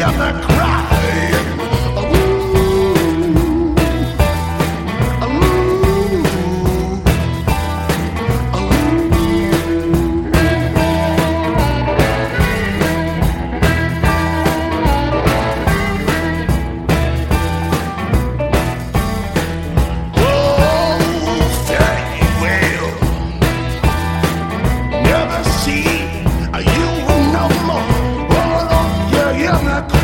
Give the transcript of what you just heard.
hear me Never see